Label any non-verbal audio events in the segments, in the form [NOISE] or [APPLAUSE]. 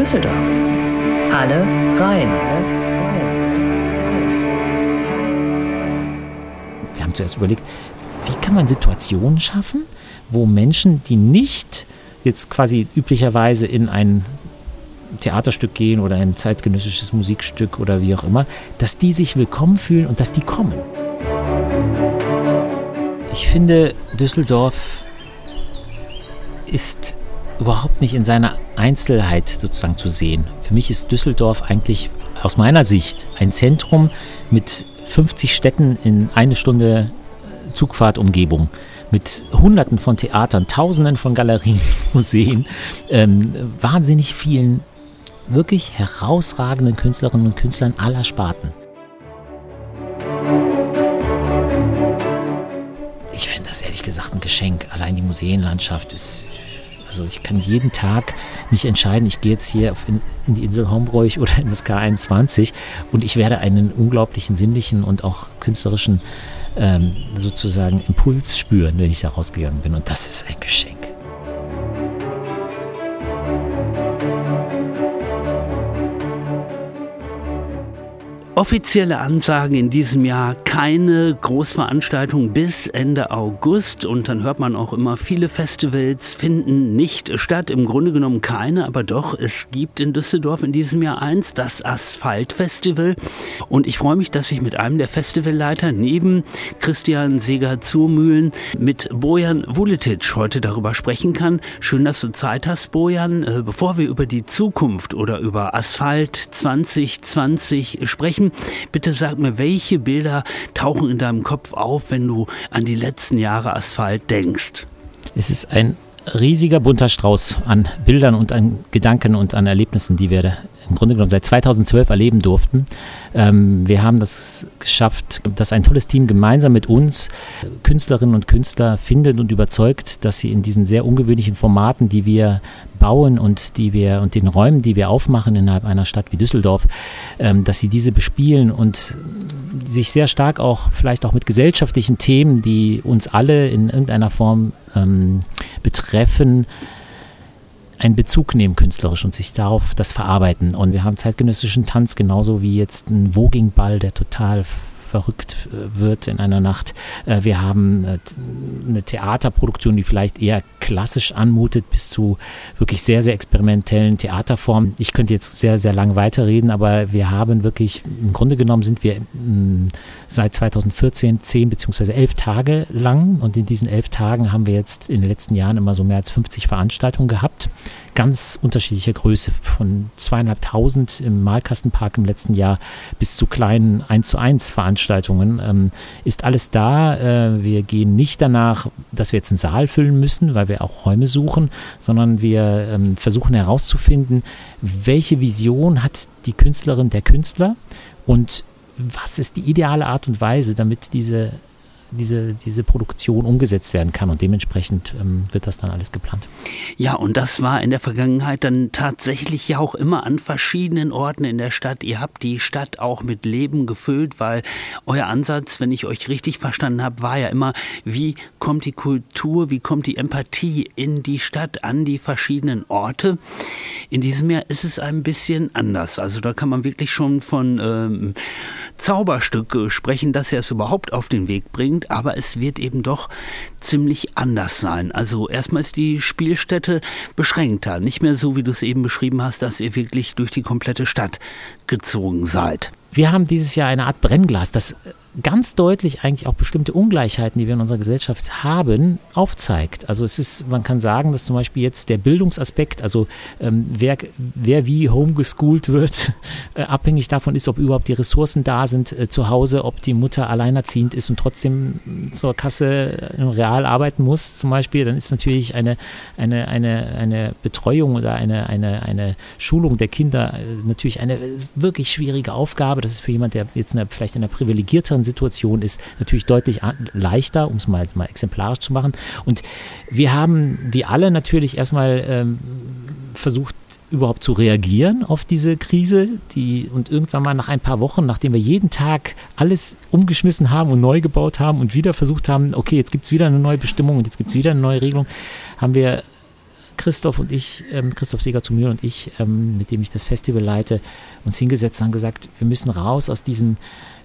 Düsseldorf. Alle rein. Wir haben zuerst überlegt, wie kann man Situationen schaffen, wo Menschen, die nicht jetzt quasi üblicherweise in ein Theaterstück gehen oder ein zeitgenössisches Musikstück oder wie auch immer, dass die sich willkommen fühlen und dass die kommen. Ich finde, Düsseldorf ist überhaupt nicht in seiner Einzelheit sozusagen zu sehen. Für mich ist Düsseldorf eigentlich aus meiner Sicht ein Zentrum mit 50 Städten in eine Stunde Zugfahrtumgebung mit Hunderten von Theatern, Tausenden von Galerien, [LAUGHS] Museen, ähm, wahnsinnig vielen wirklich herausragenden Künstlerinnen und Künstlern aller Sparten. Ich finde das ehrlich gesagt ein Geschenk. Allein die Museenlandschaft ist also ich kann jeden Tag mich entscheiden, ich gehe jetzt hier in, in, die Insel Hombroich oder in das K21 und ich werde einen unglaublichen sinnlichen und auch künstlerischen ähm, sozusagen Impuls spüren, wenn ich da rausgegangen bin. Und das ist ein Geschenk. Offizielle Ansagen in diesem Jahr keine Großveranstaltung bis Ende August und dann hört man auch immer, viele Festivals finden nicht statt. Im Grunde genommen keine, aber doch, es gibt in Düsseldorf in diesem Jahr eins, das Asphalt-Festival. Und ich freue mich, dass ich mit einem der Festivalleiter neben Christian Seger-Zurmühlen mit Bojan Vuletic heute darüber sprechen kann. Schön, dass du Zeit hast, Bojan. Äh, bevor wir über die Zukunft oder über Asphalt 2020 sprechen, Bitte sag mir, welche Bilder tauchen in deinem Kopf auf, wenn du an die letzten Jahre Asphalt denkst? Es ist ein riesiger bunter Strauß an Bildern und an Gedanken und an Erlebnissen, die wir im Grunde genommen seit 2012 erleben durften. Ähm, wir haben das geschafft, dass ein tolles Team gemeinsam mit uns Künstlerinnen und Künstler findet und überzeugt, dass sie in diesen sehr ungewöhnlichen Formaten, die wir bauen und die wir und den Räumen, die wir aufmachen innerhalb einer Stadt wie Düsseldorf, ähm, dass sie diese bespielen und sich sehr stark auch vielleicht auch mit gesellschaftlichen Themen, die uns alle in irgendeiner Form ähm, betreffen, einen Bezug nehmen künstlerisch und sich darauf das verarbeiten. Und wir haben zeitgenössischen Tanz genauso wie jetzt ein Vogingball, der total verrückt äh, wird in einer Nacht. Äh, wir haben äh, eine Theaterproduktion, die vielleicht eher klassisch anmutet, bis zu wirklich sehr, sehr experimentellen Theaterformen. Ich könnte jetzt sehr, sehr lang weiterreden, aber wir haben wirklich, im Grunde genommen sind wir mm, seit 2014 zehn beziehungsweise elf Tage lang und in diesen elf Tagen haben wir jetzt in den letzten Jahren immer so mehr als 50 Veranstaltungen gehabt ganz unterschiedlicher Größe, von zweieinhalbtausend im Malkastenpark im letzten Jahr bis zu kleinen 1 zu 1 Veranstaltungen. Ähm, ist alles da. Äh, wir gehen nicht danach, dass wir jetzt einen Saal füllen müssen, weil wir auch Räume suchen, sondern wir ähm, versuchen herauszufinden, welche Vision hat die Künstlerin, der Künstler und was ist die ideale Art und Weise, damit diese diese, diese Produktion umgesetzt werden kann. Und dementsprechend ähm, wird das dann alles geplant. Ja, und das war in der Vergangenheit dann tatsächlich ja auch immer an verschiedenen Orten in der Stadt. Ihr habt die Stadt auch mit Leben gefüllt, weil euer Ansatz, wenn ich euch richtig verstanden habe, war ja immer, wie kommt die Kultur, wie kommt die Empathie in die Stadt, an die verschiedenen Orte. In diesem Jahr ist es ein bisschen anders. Also da kann man wirklich schon von ähm, Zauberstück sprechen, dass er es überhaupt auf den Weg bringt, aber es wird eben doch ziemlich anders sein. Also erstmal ist die Spielstätte beschränkter, nicht mehr so, wie du es eben beschrieben hast, dass ihr wirklich durch die komplette Stadt gezogen seid. Wir haben dieses Jahr eine Art Brennglas, das ganz deutlich eigentlich auch bestimmte Ungleichheiten, die wir in unserer Gesellschaft haben, aufzeigt. Also es ist, man kann sagen, dass zum Beispiel jetzt der Bildungsaspekt, also ähm, wer, wer wie homegeschoolt wird, [LAUGHS] äh, abhängig davon ist, ob überhaupt die Ressourcen da sind äh, zu Hause, ob die Mutter alleinerziehend ist und trotzdem zur Kasse äh, real arbeiten muss zum Beispiel, dann ist natürlich eine, eine, eine, eine Betreuung oder eine, eine, eine Schulung der Kinder äh, natürlich eine wirklich schwierige Aufgabe. Das ist für jemand, der jetzt eine, vielleicht in einer privilegierteren anderen Situation ist natürlich deutlich leichter, um es mal, mal exemplarisch zu machen. Und wir haben die alle natürlich erstmal ähm, versucht, überhaupt zu reagieren auf diese Krise, die und irgendwann mal nach ein paar Wochen, nachdem wir jeden Tag alles umgeschmissen haben und neu gebaut haben und wieder versucht haben, okay, jetzt gibt es wieder eine neue Bestimmung und jetzt gibt es wieder eine neue Regelung, haben wir Christoph und ich, ähm, Christoph Seger zu mir und ich, ähm, mit dem ich das Festival leite, uns hingesetzt und haben gesagt, wir müssen raus aus diesem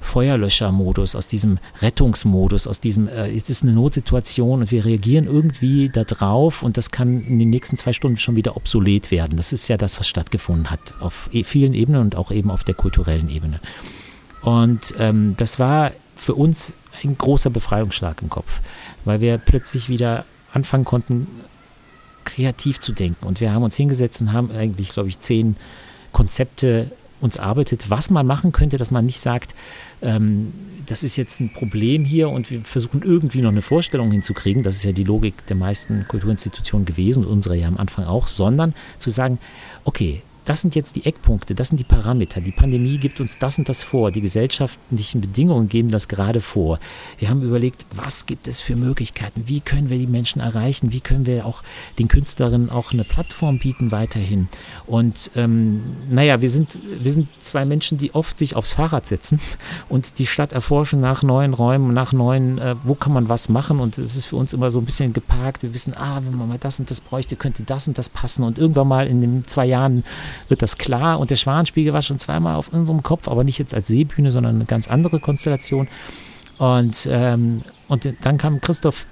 Feuerlöschermodus, aus diesem Rettungsmodus, aus diesem, äh, es ist eine Notsituation und wir reagieren irgendwie darauf und das kann in den nächsten zwei Stunden schon wieder obsolet werden. Das ist ja das, was stattgefunden hat, auf e, vielen Ebenen und auch eben auf der kulturellen Ebene. Und ähm, das war für uns ein großer Befreiungsschlag im Kopf, weil wir plötzlich wieder anfangen konnten, kreativ zu denken. Und wir haben uns hingesetzt und haben eigentlich, glaube ich, zehn Konzepte uns arbeitet, was man machen könnte, dass man nicht sagt, ähm, das ist jetzt ein Problem hier und wir versuchen irgendwie noch eine Vorstellung hinzukriegen, das ist ja die Logik der meisten Kulturinstitutionen gewesen, unsere ja am Anfang auch, sondern zu sagen, okay, das sind jetzt die Eckpunkte, das sind die Parameter. Die Pandemie gibt uns das und das vor. Die gesellschaftlichen Bedingungen geben das gerade vor. Wir haben überlegt, was gibt es für Möglichkeiten? Wie können wir die Menschen erreichen? Wie können wir auch den Künstlerinnen auch eine Plattform bieten weiterhin? Und ähm, naja, wir sind, wir sind zwei Menschen, die oft sich aufs Fahrrad setzen [LAUGHS] und die Stadt erforschen nach neuen Räumen, nach neuen, äh, wo kann man was machen? Und es ist für uns immer so ein bisschen geparkt. Wir wissen, ah, wenn man mal das und das bräuchte, könnte das und das passen. Und irgendwann mal in den zwei Jahren wird das klar. Und der Schwanenspiegel war schon zweimal auf unserem Kopf, aber nicht jetzt als Seebühne, sondern eine ganz andere Konstellation. Und, ähm, und dann kam Christoph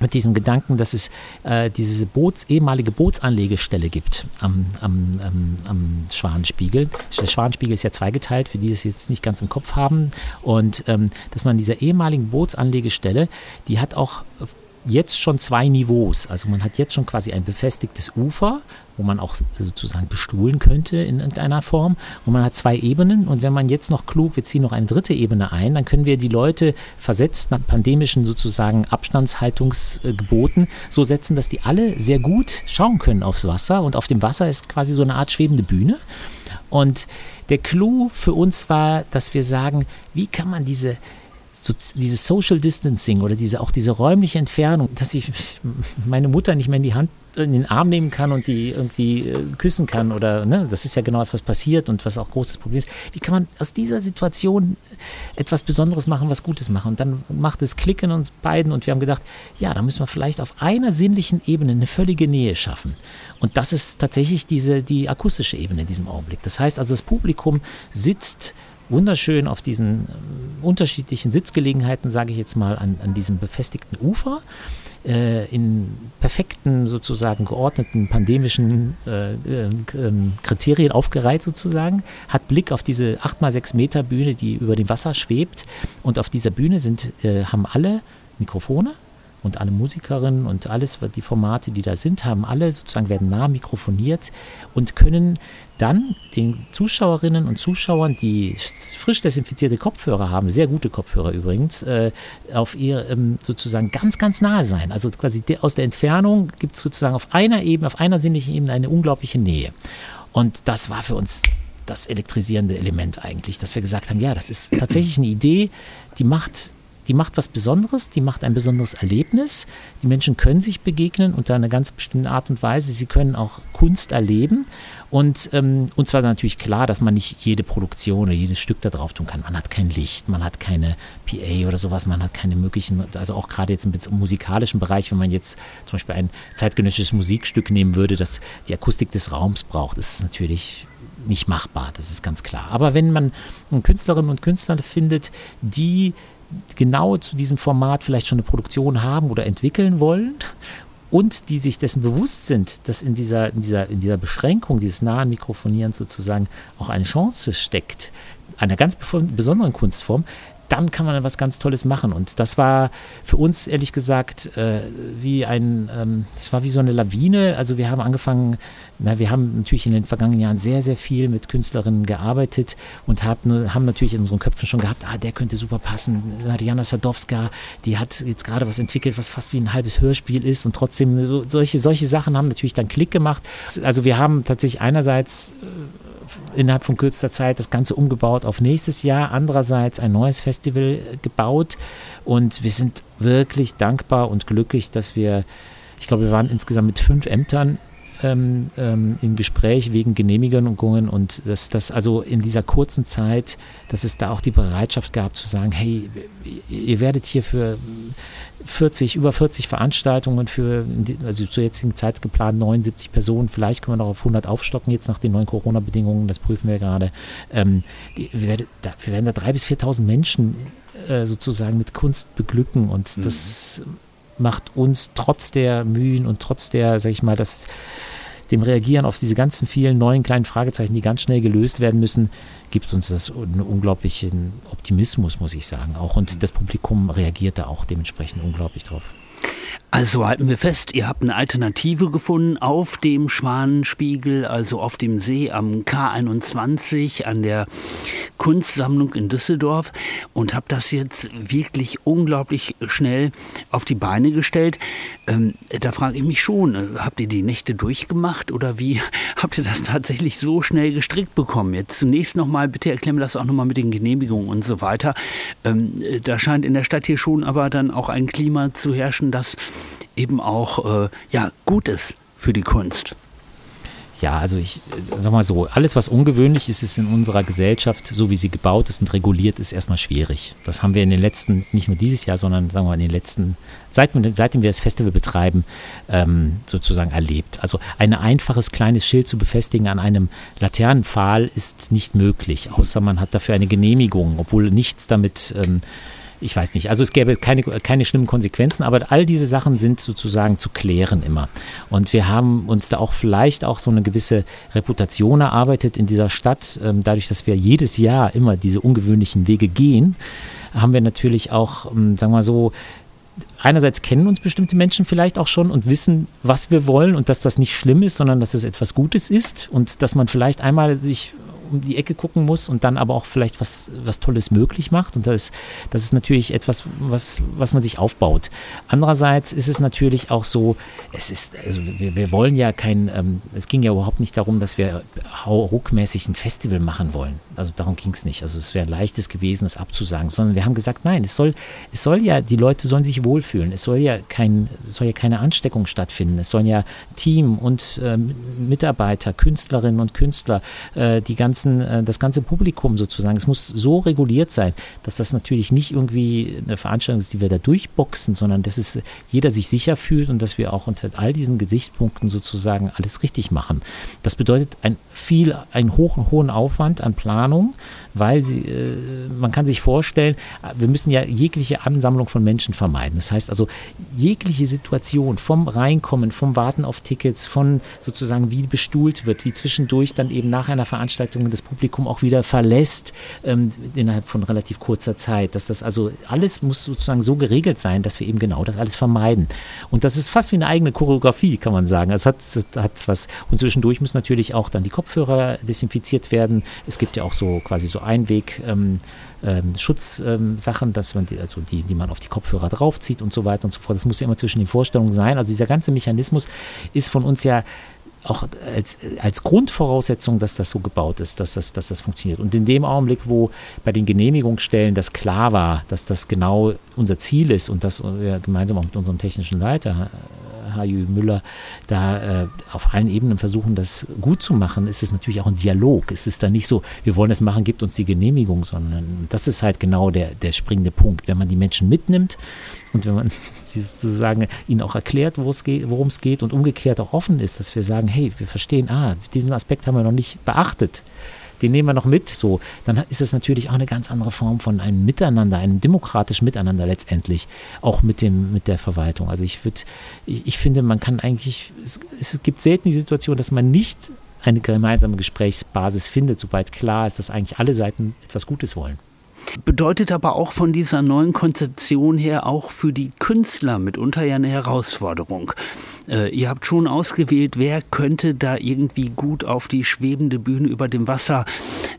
mit diesem Gedanken, dass es äh, diese Boots, ehemalige Bootsanlegestelle gibt am, am, am, am, Schwanenspiegel. Der Schwanenspiegel ist ja zweigeteilt, für die das jetzt nicht ganz im Kopf haben. Und ähm, dass man dieser ehemaligen Bootsanlegestelle, die hat auch jetzt schon zwei Niveaus. Also man hat jetzt schon quasi ein befestigtes Ufer, wo man auch sozusagen bestuhlen könnte in irgendeiner Form. Und man hat zwei Ebenen. Und wenn man jetzt noch klug, wir ziehen noch eine dritte Ebene ein, dann können wir die Leute versetzt nach pandemischen sozusagen Abstandshaltungsgeboten so setzen, dass die alle sehr gut schauen können aufs Wasser. Und auf dem Wasser ist quasi so eine Art schwebende Bühne. Und der Clou für uns war, dass wir sagen, wie kann man diese so, dieses Social Distancing oder diese, auch diese räumliche Entfernung, dass ich meine Mutter nicht mehr in die Hand, in den Arm nehmen kann und die irgendwie äh, küssen kann oder, ne, das ist ja genau das, was passiert und was auch großes Problem ist. Wie kann man aus dieser Situation etwas Besonderes machen, was Gutes machen? Und dann macht es Klick in uns beiden und wir haben gedacht, ja, da müssen wir vielleicht auf einer sinnlichen Ebene eine völlige Nähe schaffen. Und das ist tatsächlich diese, die akustische Ebene in diesem Augenblick. Das heißt also, das Publikum sitzt wunderschön auf diesen äh, unterschiedlichen Sitzgelegenheiten, sage ich jetzt mal, an, an diesem befestigten Ufer, äh, in perfekten, sozusagen geordneten pandemischen äh, äh, ähm, Kriterien aufgereiht sozusagen, hat Blick auf diese 8x6 Meter Bühne, die über dem Wasser schwebt. Und auf dieser Bühne sind, äh, haben alle Mikrofone und alle Musikerinnen und alles, die Formate, die da sind, haben alle sozusagen, werden nah mikrofoniert und können dann den Zuschauerinnen und Zuschauern, die frisch desinfizierte Kopfhörer haben, sehr gute Kopfhörer übrigens, äh, auf ihr ähm, sozusagen ganz, ganz nahe sein. Also quasi aus der Entfernung gibt es sozusagen auf einer Ebene, auf einer sinnlichen Ebene eine unglaubliche Nähe. Und das war für uns das elektrisierende Element eigentlich, dass wir gesagt haben, ja, das ist tatsächlich eine Idee, die macht die macht was Besonderes, die macht ein besonderes Erlebnis. Die Menschen können sich begegnen unter einer ganz bestimmten Art und Weise. Sie können auch Kunst erleben. Und ähm, uns war natürlich klar, dass man nicht jede Produktion oder jedes Stück da drauf tun kann. Man hat kein Licht, man hat keine PA oder sowas, man hat keine möglichen, also auch gerade jetzt im musikalischen Bereich, wenn man jetzt zum Beispiel ein zeitgenössisches Musikstück nehmen würde, das die Akustik des Raums braucht, ist es natürlich nicht machbar, das ist ganz klar. Aber wenn man Künstlerinnen und Künstler findet, die genau zu diesem Format vielleicht schon eine Produktion haben oder entwickeln wollen und die sich dessen bewusst sind, dass in dieser, in dieser, in dieser Beschränkung dieses nahen Mikrofonierens sozusagen auch eine Chance steckt, einer ganz besonderen Kunstform, dann kann man was ganz Tolles machen. Und das war für uns ehrlich gesagt äh, wie ein, ähm, das war wie so eine Lawine. Also wir haben angefangen, na, wir haben natürlich in den vergangenen Jahren sehr, sehr viel mit Künstlerinnen gearbeitet und haben, haben natürlich in unseren Köpfen schon gehabt, ah, der könnte super passen. Mariana Sadowska, die hat jetzt gerade was entwickelt, was fast wie ein halbes Hörspiel ist und trotzdem so, solche, solche Sachen haben natürlich dann Klick gemacht. Also wir haben tatsächlich einerseits äh, innerhalb von kürzester Zeit das Ganze umgebaut auf nächstes Jahr, andererseits ein neues Festival gebaut. Und wir sind wirklich dankbar und glücklich, dass wir, ich glaube, wir waren insgesamt mit fünf Ämtern ähm, ähm, im Gespräch wegen Genehmigungen und dass das also in dieser kurzen Zeit, dass es da auch die Bereitschaft gab zu sagen, hey, ihr werdet hier für 40, über 40 Veranstaltungen für, also zur jetzigen Zeit geplant 79 Personen, vielleicht können wir noch auf 100 aufstocken jetzt nach den neuen Corona-Bedingungen, das prüfen wir gerade. Ähm, wir, werden da, wir werden da 3.000 bis 4.000 Menschen äh, sozusagen mit Kunst beglücken und mhm. das macht uns trotz der Mühen und trotz der, sag ich mal, das, dem Reagieren auf diese ganzen vielen neuen kleinen Fragezeichen, die ganz schnell gelöst werden müssen, gibt uns das einen unglaublichen Optimismus, muss ich sagen. Auch und mhm. das Publikum reagiert da auch dementsprechend unglaublich drauf. Also halten wir fest, ihr habt eine Alternative gefunden auf dem Schwanenspiegel, also auf dem See am K21 an der Kunstsammlung in Düsseldorf und habt das jetzt wirklich unglaublich schnell auf die Beine gestellt. Ähm, da frage ich mich schon, äh, habt ihr die Nächte durchgemacht oder wie [LAUGHS] habt ihr das tatsächlich so schnell gestrickt bekommen? Jetzt zunächst nochmal, bitte erklären wir das auch nochmal mit den Genehmigungen und so weiter. Ähm, äh, da scheint in der Stadt hier schon aber dann auch ein Klima zu herrschen, das eben auch äh, ja, gut ist für die Kunst. Ja, also ich sag mal so, alles was ungewöhnlich ist, ist in unserer Gesellschaft, so wie sie gebaut ist und reguliert ist, erstmal schwierig. Das haben wir in den letzten, nicht nur dieses Jahr, sondern sagen wir in den letzten, seitdem, seitdem wir das Festival betreiben, ähm, sozusagen erlebt. Also ein einfaches kleines Schild zu befestigen an einem Laternenpfahl ist nicht möglich, außer man hat dafür eine Genehmigung, obwohl nichts damit ähm, ich weiß nicht. Also es gäbe keine, keine schlimmen Konsequenzen, aber all diese Sachen sind sozusagen zu klären immer. Und wir haben uns da auch vielleicht auch so eine gewisse Reputation erarbeitet in dieser Stadt, ähm, dadurch, dass wir jedes Jahr immer diese ungewöhnlichen Wege gehen haben wir natürlich auch, ähm, sagen wir mal so, einerseits kennen uns bestimmte Menschen vielleicht auch schon und wissen, was wir wollen und dass das nicht schlimm ist, sondern dass es etwas Gutes ist und dass man vielleicht einmal sich um die Ecke gucken muss und dann aber auch vielleicht was, was Tolles möglich macht. Und das, das ist natürlich etwas, was, was man sich aufbaut. Andererseits ist es natürlich auch so, es ist, also wir, wir wollen ja kein, ähm, es ging ja überhaupt nicht darum, dass wir ruckmäßig ein Festival machen wollen. Also darum ging es nicht. Also es wäre leichtes gewesen, das abzusagen, sondern wir haben gesagt, nein, es soll, es soll ja, die Leute sollen sich wohlfühlen. Es soll ja kein, soll ja keine Ansteckung stattfinden. Es sollen ja Team und äh, Mitarbeiter, Künstlerinnen und Künstler, äh, die ganzen ganzen, äh, das ganze Publikum sozusagen. Es muss so reguliert sein, dass das natürlich nicht irgendwie eine Veranstaltung ist, die wir da durchboxen, sondern dass es jeder sich sicher fühlt und dass wir auch unter all diesen Gesichtspunkten sozusagen alles richtig machen. Das bedeutet ein viel, einen hohen, hohen Aufwand an Planung, weil sie, äh, man kann sich vorstellen, wir müssen ja jegliche Ansammlung von Menschen vermeiden. Das heißt also, jegliche Situation vom Reinkommen, vom Warten auf Tickets, von sozusagen wie bestuhlt wird, wie zwischendurch dann eben nach einer Veranstaltung das Publikum auch wieder verlässt ähm, innerhalb von relativ kurzer Zeit. Dass das also alles muss sozusagen so geregelt sein, dass wir eben genau das alles vermeiden. Und das ist fast wie eine eigene Choreografie, kann man sagen. Es hat, hat was. Und zwischendurch müssen natürlich auch dann die Kopfhörer desinfiziert werden. Es gibt ja auch so quasi so Einweg. Ähm, ähm, Schutzsachen, dass man die, also die, die man auf die Kopfhörer draufzieht und so weiter und so fort. Das muss ja immer zwischen den Vorstellungen sein. Also dieser ganze Mechanismus ist von uns ja auch als, als Grundvoraussetzung, dass das so gebaut ist, dass das, dass das funktioniert. Und in dem Augenblick, wo bei den Genehmigungsstellen das klar war, dass das genau unser Ziel ist und dass wir gemeinsam auch mit unserem technischen Leiter H.J. Müller da äh, auf allen Ebenen versuchen, das gut zu machen, ist es natürlich auch ein Dialog. Es ist dann nicht so, wir wollen das machen, gibt uns die Genehmigung, sondern das ist halt genau der, der springende Punkt. Wenn man die Menschen mitnimmt und wenn man [LAUGHS] sie sozusagen ihnen auch erklärt, worum es geht und umgekehrt auch offen ist, dass wir sagen, hey, wir verstehen, ah, diesen Aspekt haben wir noch nicht beachtet den nehmen wir noch mit. So, dann ist es natürlich auch eine ganz andere Form von einem Miteinander, einem demokratischen Miteinander letztendlich, auch mit dem, mit der Verwaltung. Also ich würde, ich, ich, finde, man kann eigentlich, es, es gibt selten die Situation, dass man nicht eine gemeinsame Gesprächsbasis findet, sobald klar ist, dass eigentlich alle Seiten etwas Gutes wollen. Bedeutet aber auch von dieser neuen Konzeption her auch für die Künstler mitunter ja eine Herausforderung. Äh, ihr habt schon ausgewählt, wer könnte da irgendwie gut auf die schwebende Bühne über dem Wasser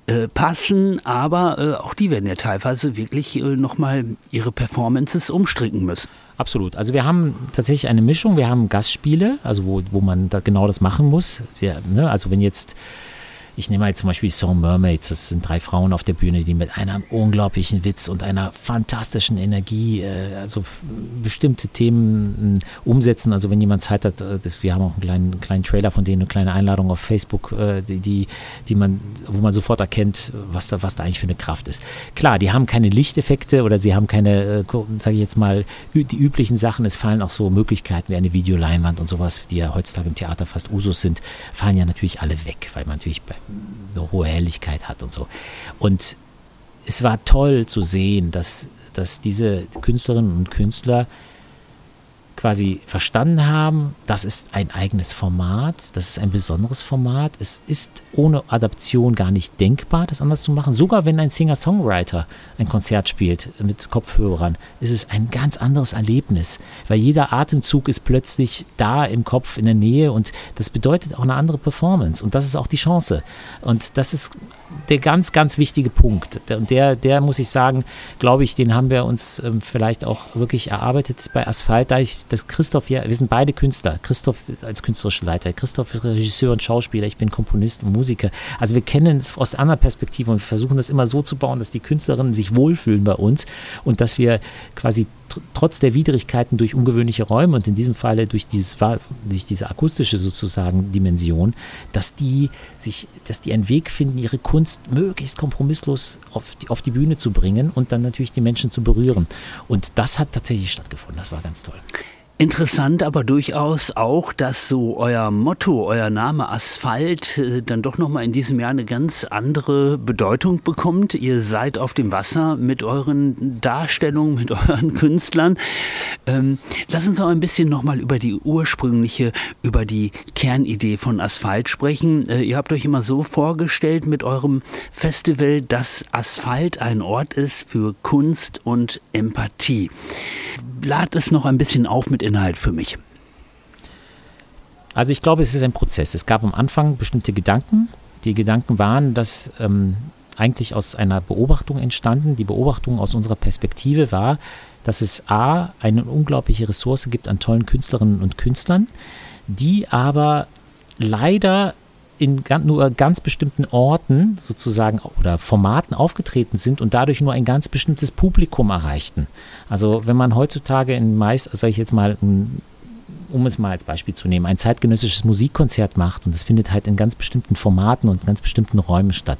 äh, passen, aber äh, auch die werden ja teilweise wirklich äh, nochmal ihre Performances umstricken müssen. Absolut. Also wir haben tatsächlich eine Mischung. Wir haben Gastspiele, also wo, wo man da genau das machen muss. Ja, ne? Also wenn jetzt ich nehme halt zum Beispiel Song Mermaids, das sind drei Frauen auf der Bühne, die mit einem unglaublichen Witz und einer fantastischen Energie äh, also bestimmte Themen äh, umsetzen. Also wenn jemand Zeit hat, äh, das, wir haben auch einen kleinen, kleinen Trailer von denen, eine kleine Einladung auf Facebook, äh, die, die, die man, wo man sofort erkennt, was da, was da eigentlich für eine Kraft ist. Klar, die haben keine Lichteffekte oder sie haben keine, äh, sage ich jetzt mal, die üblichen Sachen. Es fallen auch so Möglichkeiten wie eine Videoleinwand und sowas, die ja heutzutage im Theater fast Usus sind, fallen ja natürlich alle weg, weil man natürlich eine hohe Helligkeit hat und so. Und es war toll zu sehen, dass, dass diese Künstlerinnen und Künstler quasi verstanden haben, das ist ein eigenes Format, das ist ein besonderes Format. Es ist ohne Adaption gar nicht denkbar, das anders zu machen. Sogar wenn ein Singer-Songwriter ein Konzert spielt mit Kopfhörern, ist es ein ganz anderes Erlebnis, weil jeder Atemzug ist plötzlich da im Kopf in der Nähe und das bedeutet auch eine andere Performance und das ist auch die Chance. Und das ist der ganz, ganz wichtige Punkt. Und der, der muss ich sagen, glaube ich, den haben wir uns ähm, vielleicht auch wirklich erarbeitet bei Asphalt, da ich dass Christoph ja, wir sind beide Künstler. Christoph als künstlerischer Leiter, Christoph ist Regisseur und Schauspieler, ich bin Komponist und Musiker. Also wir kennen es aus einer Perspektive und versuchen das immer so zu bauen, dass die Künstlerinnen sich wohlfühlen bei uns und dass wir quasi trotz der Widrigkeiten durch ungewöhnliche Räume und in diesem Falle durch, dieses, durch diese akustische sozusagen Dimension, dass die sich, dass die einen Weg finden, ihre Kunst möglichst kompromisslos auf die, auf die Bühne zu bringen und dann natürlich die Menschen zu berühren. Und das hat tatsächlich stattgefunden. Das war ganz toll. Interessant aber durchaus auch, dass so euer Motto, euer Name Asphalt äh, dann doch nochmal in diesem Jahr eine ganz andere Bedeutung bekommt. Ihr seid auf dem Wasser mit euren Darstellungen, mit [LAUGHS] euren Künstlern. Ähm, lass uns auch ein bisschen nochmal über die ursprüngliche, über die Kernidee von Asphalt sprechen. Äh, ihr habt euch immer so vorgestellt mit eurem Festival, dass Asphalt ein Ort ist für Kunst und Empathie lad es noch ein bisschen auf mit Inhalt für mich. Also ich glaube, es ist ein Prozess. Es gab am Anfang bestimmte Gedanken. Die Gedanken waren, dass ähm, eigentlich aus einer Beobachtung entstanden. Die Beobachtung aus unserer Perspektive war, dass es A, eine unglaubliche Ressource gibt an tollen Künstlerinnen und Künstlern, die aber leider in nur ganz bestimmten Orten sozusagen oder Formaten aufgetreten sind und dadurch nur ein ganz bestimmtes Publikum erreichten. Also wenn man heutzutage in meist, sage ich jetzt mal, ein um es mal als Beispiel zu nehmen, ein zeitgenössisches Musikkonzert macht und das findet halt in ganz bestimmten Formaten und ganz bestimmten Räumen statt.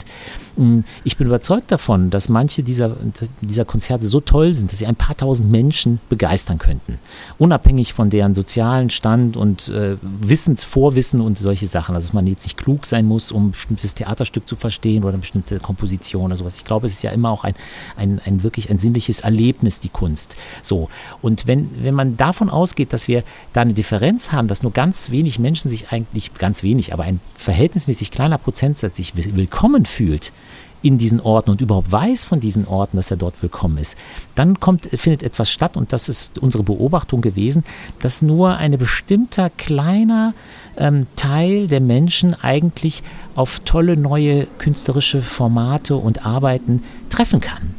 Mm, ich bin überzeugt davon, dass manche dieser, dieser Konzerte so toll sind, dass sie ein paar tausend Menschen begeistern könnten. Unabhängig von deren sozialen Stand und äh, Wissensvorwissen und solche Sachen. Also dass man jetzt nicht klug sein muss, um ein bestimmtes Theaterstück zu verstehen oder eine bestimmte Komposition oder sowas. Ich glaube, es ist ja immer auch ein, ein, ein wirklich ein sinnliches Erlebnis, die Kunst. So. Und wenn, wenn man davon ausgeht, dass wir da eine Differenz haben, dass nur ganz wenig Menschen sich eigentlich, ganz wenig, aber ein verhältnismäßig kleiner Prozentsatz sich willkommen fühlt in diesen Orten und überhaupt weiß von diesen Orten, dass er dort willkommen ist, dann kommt, findet etwas statt und das ist unsere Beobachtung gewesen, dass nur ein bestimmter kleiner ähm, Teil der Menschen eigentlich auf tolle neue künstlerische Formate und Arbeiten treffen kann.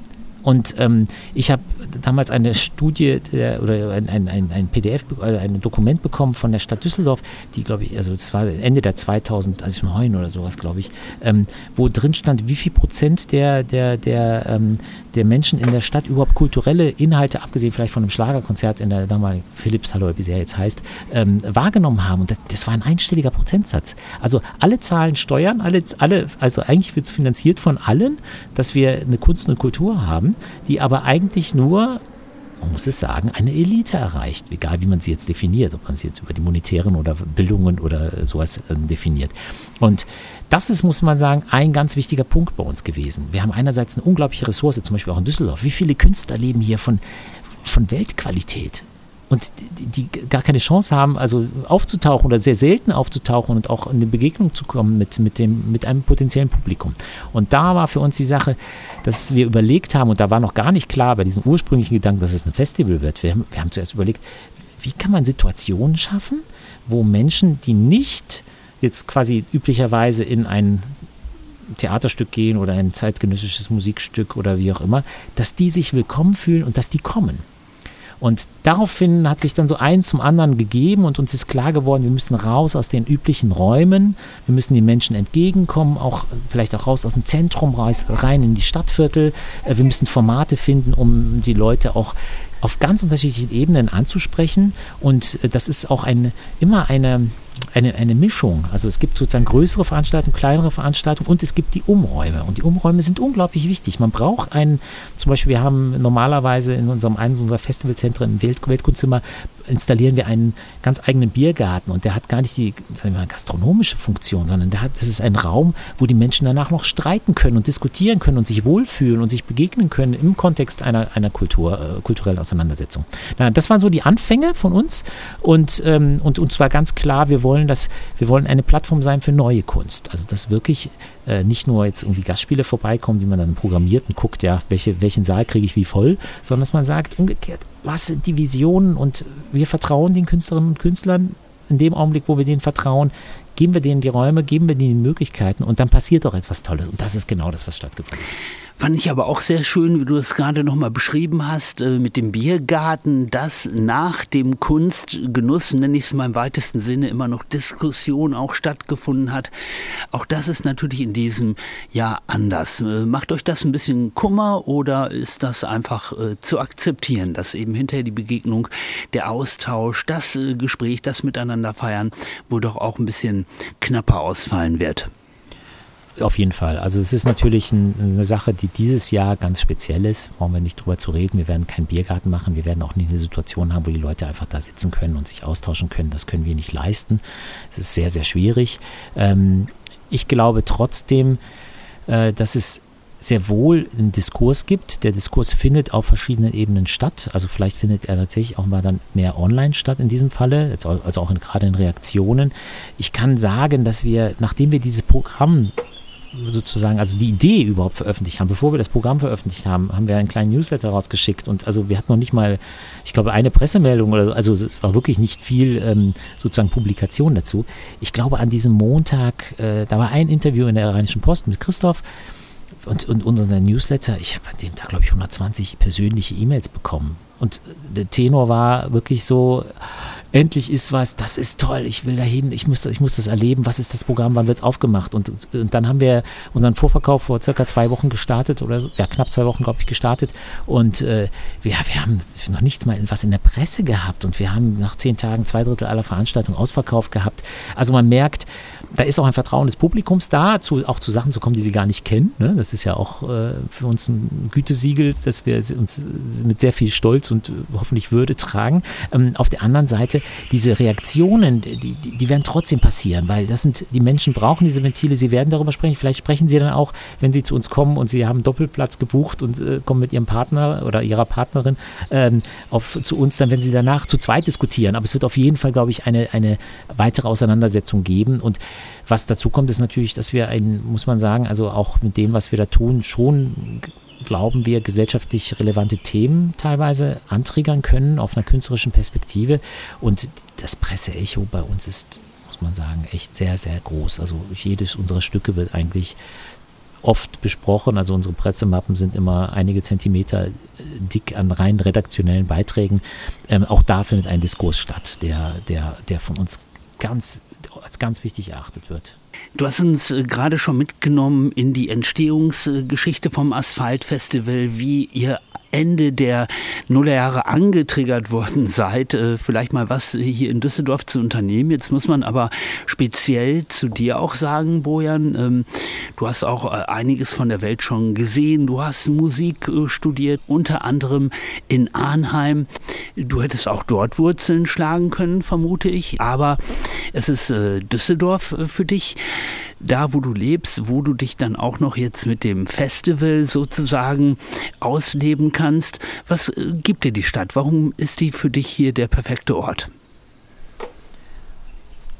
Und ähm, ich habe damals eine Studie der, oder ein, ein, ein, PDF, also ein Dokument bekommen von der Stadt Düsseldorf, die, glaube ich, also es war Ende der 2000, also von Heun oder sowas, glaube ich, ähm, wo drin stand, wie viel Prozent der, der, der, ähm, der Menschen in der Stadt überhaupt kulturelle Inhalte, abgesehen vielleicht von einem Schlagerkonzert in der damaligen Philippshalle, wie sie ja jetzt heißt, ähm, wahrgenommen haben. Und das, das, war ein einstelliger Prozentsatz. Also alle zahlen Steuern, alle, alle also eigentlich wird es finanziert von allen, dass wir eine Kunst und Kultur haben, die aber eigentlich nur man muss es sagen, eine Elite erreicht, egal wie man sie jetzt definiert, ob man sie jetzt über die monetären oder Bildungen oder sowas äh, definiert. Und das ist, muss man sagen, ein ganz wichtiger Punkt bei uns gewesen. Wir haben einerseits eine unglaubliche Ressource, zum Beispiel auch in Düsseldorf. Wie viele Künstler leben hier von, von Weltqualität? und die, die, gar keine Chance haben, also aufzutauchen oder sehr selten aufzutauchen und auch in eine Begegnung zu kommen mit, mit, dem, mit einem potenziellen Publikum. Und da war für uns die Sache, dass wir überlegt haben, und da war noch gar nicht klar bei diesem ursprünglichen Gedanken, dass es ein Festival wird. Wir haben, wir haben zuerst überlegt, wie kann man Situationen schaffen, wo Menschen, die nicht jetzt quasi üblicherweise in ein Theaterstück gehen oder ein zeitgenössisches Musikstück oder wie auch immer, dass die sich willkommen fühlen und dass die kommen. Und daraufhin hat sich dann so eins zum anderen gegeben und uns ist klar geworden, wir müssen raus aus den üblichen Räumen, wir müssen den Menschen entgegenkommen, auch vielleicht auch raus aus dem Zentrum, rein in die Stadtviertel. Äh, wir müssen Formate finden, um die Leute auch auf ganz unterschiedlichen Ebenen anzusprechen. Und äh, das ist auch ein, immer eine, eine, eine Mischung. Also es gibt sozusagen größere Veranstaltungen, kleinere Veranstaltungen und es gibt die Umräume. Und die Umräume sind unglaublich wichtig. Man braucht einen, zum Beispiel, wir haben normalerweise in unserem einem unserer Festivalzentren im Welt, Weltkunstzimmer installieren wir einen ganz eigenen Biergarten und der hat gar nicht die mal, gastronomische Funktion, sondern der hat, das ist ein Raum, wo die Menschen danach noch streiten können und diskutieren können und sich wohlfühlen und sich begegnen können im Kontext einer, einer Kultur, äh, kulturellen Auseinandersetzung. Na, das waren so die Anfänge von uns und, ähm, und uns war ganz klar, wir wollen das, wir wollen eine Plattform sein für neue Kunst. Also dass wirklich äh, nicht nur jetzt irgendwie Gastspiele vorbeikommen, die man dann programmiert und guckt, ja, welche, welchen Saal kriege ich wie voll, sondern dass man sagt, umgekehrt, was sind die Visionen und wir vertrauen den Künstlerinnen und Künstlern in dem Augenblick, wo wir denen vertrauen, geben wir denen die Räume, geben wir denen die Möglichkeiten und dann passiert doch etwas Tolles. Und das ist genau das, was stattgefunden hat. Fand ich aber auch sehr schön, wie du es gerade nochmal beschrieben hast, äh, mit dem Biergarten, dass nach dem Kunstgenuss, nenne ich es mal im weitesten Sinne, immer noch Diskussion auch stattgefunden hat. Auch das ist natürlich in diesem Jahr anders. Äh, macht euch das ein bisschen Kummer oder ist das einfach äh, zu akzeptieren, dass eben hinterher die Begegnung, der Austausch, das Gespräch, das Miteinander feiern, wohl doch auch ein bisschen knapper ausfallen wird? Auf jeden Fall. Also es ist natürlich ein, eine Sache, die dieses Jahr ganz speziell ist. Brauchen wir nicht drüber zu reden. Wir werden keinen Biergarten machen. Wir werden auch nicht eine Situation haben, wo die Leute einfach da sitzen können und sich austauschen können. Das können wir nicht leisten. Es ist sehr, sehr schwierig. Ähm, ich glaube trotzdem, äh, dass es sehr wohl einen Diskurs gibt. Der Diskurs findet auf verschiedenen Ebenen statt. Also vielleicht findet er tatsächlich auch mal dann mehr online statt in diesem Falle, also auch in, gerade in Reaktionen. Ich kann sagen, dass wir, nachdem wir dieses Programm sozusagen, also die Idee überhaupt veröffentlicht haben. Bevor wir das Programm veröffentlicht haben, haben wir einen kleinen Newsletter rausgeschickt und also wir hatten noch nicht mal, ich glaube, eine Pressemeldung oder so, also es war wirklich nicht viel ähm, sozusagen Publikation dazu. Ich glaube, an diesem Montag, äh, da war ein Interview in der Rheinischen Post mit Christoph und, und unser Newsletter, ich habe an dem Tag, glaube ich, 120 persönliche E-Mails bekommen. Und der Tenor war wirklich so, endlich ist was, das ist toll, ich will dahin, ich muss, ich muss das erleben, was ist das Programm, wann wird es aufgemacht? Und, und, dann haben wir unseren Vorverkauf vor circa zwei Wochen gestartet oder so, ja, knapp zwei Wochen, glaube ich, gestartet. Und äh, wir, wir haben noch nichts mal was in der Presse gehabt und wir haben nach zehn Tagen zwei Drittel aller Veranstaltungen ausverkauft gehabt. Also man merkt, da ist auch ein Vertrauen des Publikums da, zu, auch zu Sachen zu kommen, die sie gar nicht kennen. Ne? Das ist ja auch äh, für uns ein Gütesiegel, dass wir uns mit sehr viel Stolz und hoffentlich Würde tragen. Ähm, auf der anderen Seite diese Reaktionen, die, die, werden trotzdem passieren, weil das sind, die Menschen brauchen diese Ventile, sie werden darüber sprechen. Vielleicht sprechen sie dann auch, wenn sie zu uns kommen und sie haben Doppelplatz gebucht und äh, kommen mit ihrem Partner oder ihrer Partnerin ähm, auf, zu uns, dann werden sie danach zu zweit diskutieren. Aber es wird auf jeden Fall, glaube ich, eine, eine weitere Auseinandersetzung geben. Und was dazu kommt, ist natürlich, dass wir ein, muss man sagen, also auch mit dem, was wir da tun, schon glauben wir, gesellschaftlich relevante Themen teilweise antriggern können auf einer künstlerischen Perspektive. Und das Presseecho bei uns ist, muss man sagen, echt sehr, sehr groß. Also jedes unserer Stücke wird eigentlich oft besprochen. Also unsere Pressemappen sind immer einige Zentimeter äh, dick an rein redaktionellen Beiträgen. Ähm, auch da findet ein Diskurs statt, der, der, der von uns ganz, als ganz wichtig erachtet wird. Du hast uns äh, gerade schon mitgenommen in die Entstehungsgeschichte vom Asphaltfestival, wie ihr Ende der Nullerjahre angetriggert worden [LAUGHS] seid, äh, vielleicht mal was hier in Düsseldorf zu unternehmen. Jetzt muss man aber speziell zu dir auch sagen, Bojan, ähm, du hast auch äh, einiges von der Welt schon gesehen. Du hast Musik äh, studiert, unter anderem in Arnheim. Du hättest auch dort Wurzeln schlagen können, vermute ich. Aber es ist Düsseldorf für dich da, wo du lebst, wo du dich dann auch noch jetzt mit dem Festival sozusagen ausleben kannst. Was äh, gibt dir die Stadt? Warum ist die für dich hier der perfekte Ort?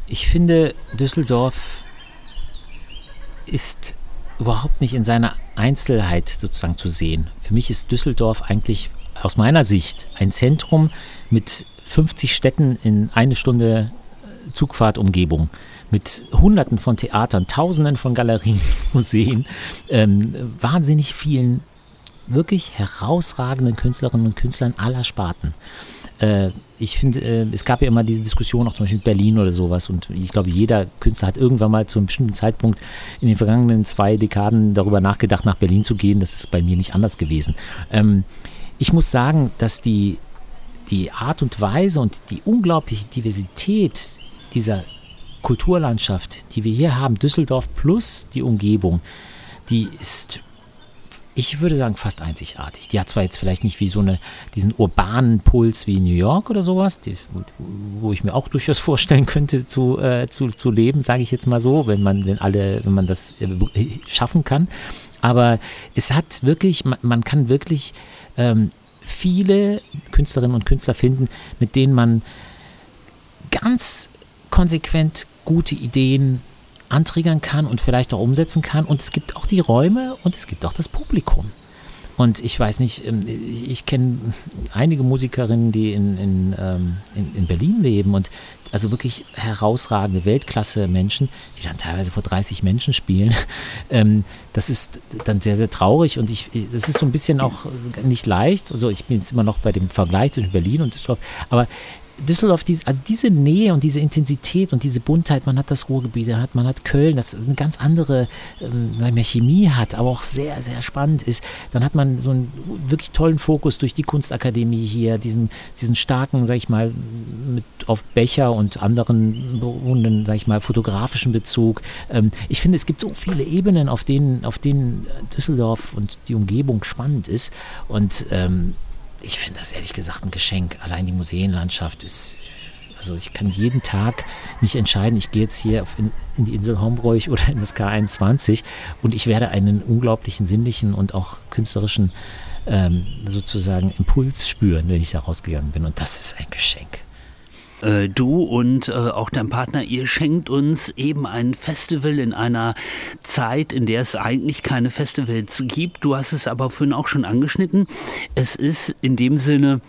Ich finde, Düsseldorf ist überhaupt nicht in seiner Einzelheit sozusagen zu sehen. Für mich ist Düsseldorf eigentlich aus meiner Sicht ein Zentrum mit 50 Städten in eine Stunde Zugfahrtumgebung mit Hunderten von Theatern, Tausenden von Galerien, [LAUGHS] Museen, ähm, wahnsinnig vielen wirklich herausragenden Künstlerinnen und Künstlern aller Sparten. Äh, ich finde, äh, es gab ja immer diese Diskussion auch zum Beispiel in Berlin oder sowas und ich glaube, jeder Künstler hat irgendwann mal zu einem bestimmten Zeitpunkt in den vergangenen zwei Dekaden darüber nachgedacht, nach Berlin zu gehen. Das ist bei mir nicht anders gewesen. Ähm, ich muss sagen, dass die, die Art und Weise und die unglaubliche Diversität dieser Kulturlandschaft, die wir hier haben, Düsseldorf plus die Umgebung, die ist ich würde sagen, fast einzigartig. Die hat zwar jetzt vielleicht nicht wie so eine, diesen urbanen Puls wie New York oder sowas, die, wo ich mir auch durchaus vorstellen könnte zu, äh, zu, zu leben, sage ich jetzt mal so, wenn man, wenn alle, wenn man das äh, schaffen kann. Aber es hat wirklich, man, man kann wirklich ähm, viele Künstlerinnen und Künstler finden, mit denen man ganz konsequent gute Ideen antriggern kann und vielleicht auch umsetzen kann. Und es gibt auch die Räume und es gibt auch das Publikum. Und ich weiß nicht, ähm, ich kenne einige Musikerinnen, die in, in, ähm, in, in, Berlin leben und also wirklich herausragende Weltklasse-Menschen, die dann teilweise vor 30 Menschen spielen. [LAUGHS] Ähm, das ist dann sehr, sehr traurig und ich, das ist so ein bisschen auch nicht leicht. Also ich bin jetzt immer noch bei dem Vergleich zwischen Berlin und Düsseldorf, aber Düsseldorf, also diese Nähe und diese Intensität und diese Buntheit, man hat das Ruhrgebiet, man hat, man hat Köln, das eine ganz andere ähm, mehr Chemie hat, aber auch sehr, sehr spannend ist. Dann hat man so einen wirklich tollen Fokus durch die Kunstakademie hier, diesen, diesen starken, sag ich mal, mit auf Becher und anderen beruhenden, sag ich mal, fotografischen Bezug. Ähm, ich finde, es gibt so viele Ebenen, auf denen, auf denen Düsseldorf und die Umgebung spannend ist. Und ähm, ich finde das ehrlich gesagt ein Geschenk. Allein die Museenlandschaft ist, also ich kann jeden Tag mich entscheiden, ich gehe jetzt hier in, in, die Insel Hombroich [LAUGHS] oder in das K21 und ich werde einen unglaublichen sinnlichen und auch künstlerischen ähm, sozusagen Impuls spüren, wenn ich da rausgegangen bin. Und das ist ein Geschenk. Äh, du und äh, auch dein Partner, ihr schenkt uns eben ein Festival in einer Zeit, in der es eigentlich keine Festivals gibt. Du hast es aber vorhin auch schon angeschnitten. Es ist in dem Sinne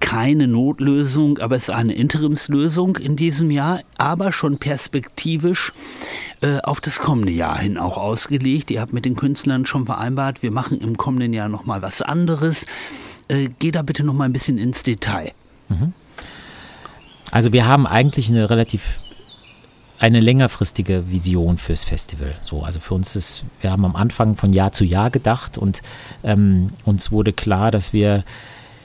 keine Notlösung, aber es ist eine Interimslösung in diesem Jahr, aber schon perspektivisch äh, auf das kommende Jahr hin auch ausgelegt. Ihr habt mit den Künstlern schon vereinbart, wir machen im kommenden Jahr nochmal was anderes. Geh da bitte nochmal ein bisschen ins Detail. Mhm. Also wir haben eigentlich eine relativ eine längerfristige Vision fürs Festival. So, also für uns ist, wir haben am Anfang von Jahr zu Jahr gedacht und ähm, uns wurde klar, dass wir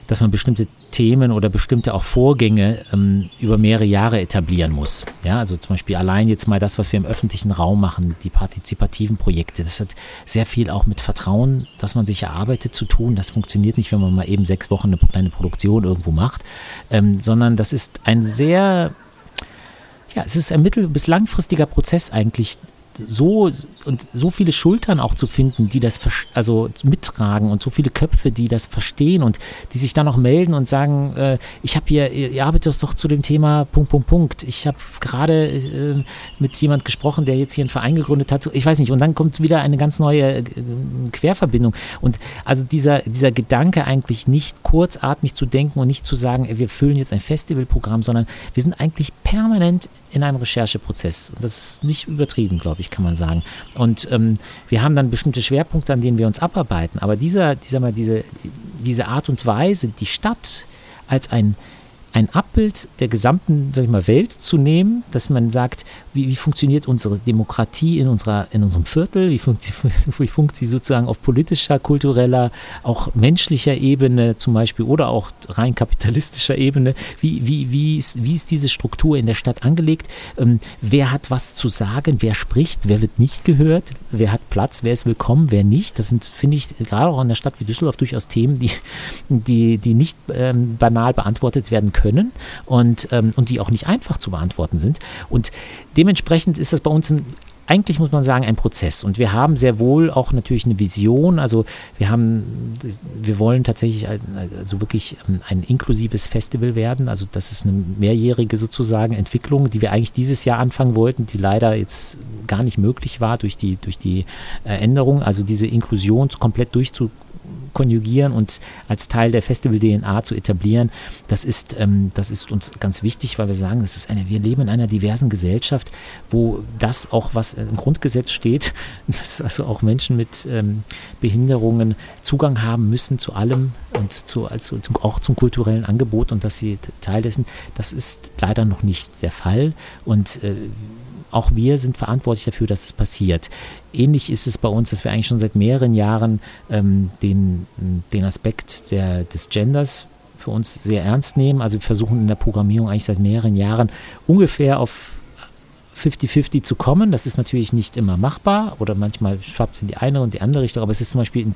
dass man bestimmte Themen oder bestimmte auch Vorgänge ähm, über mehrere Jahre etablieren muss. Ja, also zum Beispiel allein jetzt mal das, was wir im öffentlichen Raum machen, die partizipativen Projekte, das hat sehr viel auch mit Vertrauen, dass man sich erarbeitet zu tun. Das funktioniert nicht, wenn man mal eben sechs Wochen eine kleine Produktion irgendwo macht, ähm, sondern das ist ein sehr ja, es ist ein mittel- bis langfristiger Prozess eigentlich, so und so viele Schultern auch zu finden, die das also mittragen und so viele Köpfe, die das verstehen und die sich dann auch melden und sagen, äh, ich habe hier, ihr arbeitet doch zu dem Thema Punkt, Punkt, Punkt. Ich habe gerade äh, mit jemand gesprochen, der jetzt hier einen Verein gegründet hat. Ich weiß nicht. Und dann kommt wieder eine ganz neue äh, Querverbindung. Und also dieser, dieser Gedanke eigentlich nicht kurzatmig zu denken und nicht zu sagen, ey, wir füllen jetzt ein Festivalprogramm, sondern wir sind eigentlich permanent in einem Rechercheprozess. Das ist nicht übertrieben, glaube ich, kann man sagen. Und ähm, wir haben dann bestimmte Schwerpunkte, an denen wir uns abarbeiten. Aber dieser, dieser mal, diese, diese Art und Weise, die Stadt als ein ein Abbild der gesamten sag ich mal, Welt zu nehmen, dass man sagt, wie, wie funktioniert unsere Demokratie in, unserer, in unserem Viertel, wie funktioniert, [LAUGHS] wie funktioniert sie sozusagen auf politischer, kultureller, auch menschlicher Ebene zum Beispiel oder auch rein kapitalistischer Ebene, wie, wie, wie, ist, wie ist diese Struktur in der Stadt angelegt, ähm, wer hat was zu sagen, wer spricht, wer wird nicht gehört, wer hat Platz, wer ist willkommen, wer nicht, das sind, finde ich, gerade auch in der Stadt wie Düsseldorf durchaus Themen, die, die, die nicht ähm, banal beantwortet werden können können und, ähm, und die auch nicht einfach zu beantworten sind. Und dementsprechend ist das bei uns ein eigentlich muss man sagen, ein Prozess. Und wir haben sehr wohl auch natürlich eine Vision. Also wir haben, wir wollen tatsächlich also wirklich ähm, ein inklusives Festival werden. Also das ist eine mehrjährige sozusagen Entwicklung, die wir eigentlich dieses Jahr anfangen wollten, die leider jetzt gar nicht möglich war durch die, durch die äh, Änderung. Also diese Inklusion komplett durchzu konjugieren und als Teil der Festival-DNA zu etablieren, das ist, ähm, das ist uns ganz wichtig, weil wir sagen, das ist eine, wir leben in einer diversen Gesellschaft, wo das auch, was im Grundgesetz steht, [LAUGHS] dass also auch Menschen mit ähm, Behinderungen Zugang haben müssen zu allem und zu, also auch zum kulturellen Angebot und dass sie Teil dessen, das ist leider noch nicht der Fall. Und äh, auch wir sind verantwortlich dafür, dass es passiert. Ähnlich ist es bei uns, dass wir eigentlich schon seit mehreren Jahren ähm, den, den Aspekt der, des Genders für uns sehr ernst nehmen. Also wir versuchen in der Programmierung eigentlich seit mehreren Jahren ungefähr auf 50-50 zu kommen. Das ist natürlich nicht immer machbar oder manchmal schwappt es in die eine und die andere Richtung, aber es ist zum Beispiel in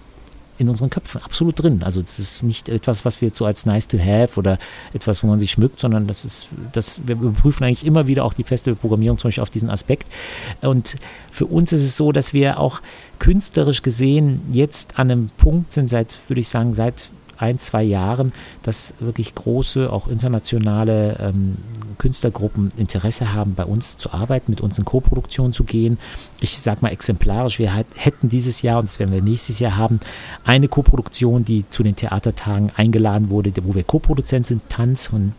in unseren Köpfen absolut drin. Also das ist nicht etwas, was wir jetzt so als nice to have oder etwas, wo man sich schmückt, sondern das ist, das, wir überprüfen eigentlich immer wieder auch die Festivalprogrammierung zum Beispiel auf diesen Aspekt. Und für uns ist es so, dass wir auch künstlerisch gesehen jetzt an einem Punkt sind, seit, würde ich sagen, seit ein, zwei Jahren, dass wirklich große, auch internationale ähm, Künstlergruppen Interesse haben, bei uns zu arbeiten, mit uns in Co-Produktion zu gehen. Ich sage mal exemplarisch, wir hätten dieses Jahr, und das werden wir nächstes Jahr haben, eine Co-Produktion, die zu den Theatertagen eingeladen wurde, wo wir Co-Produzent sind, Tanz von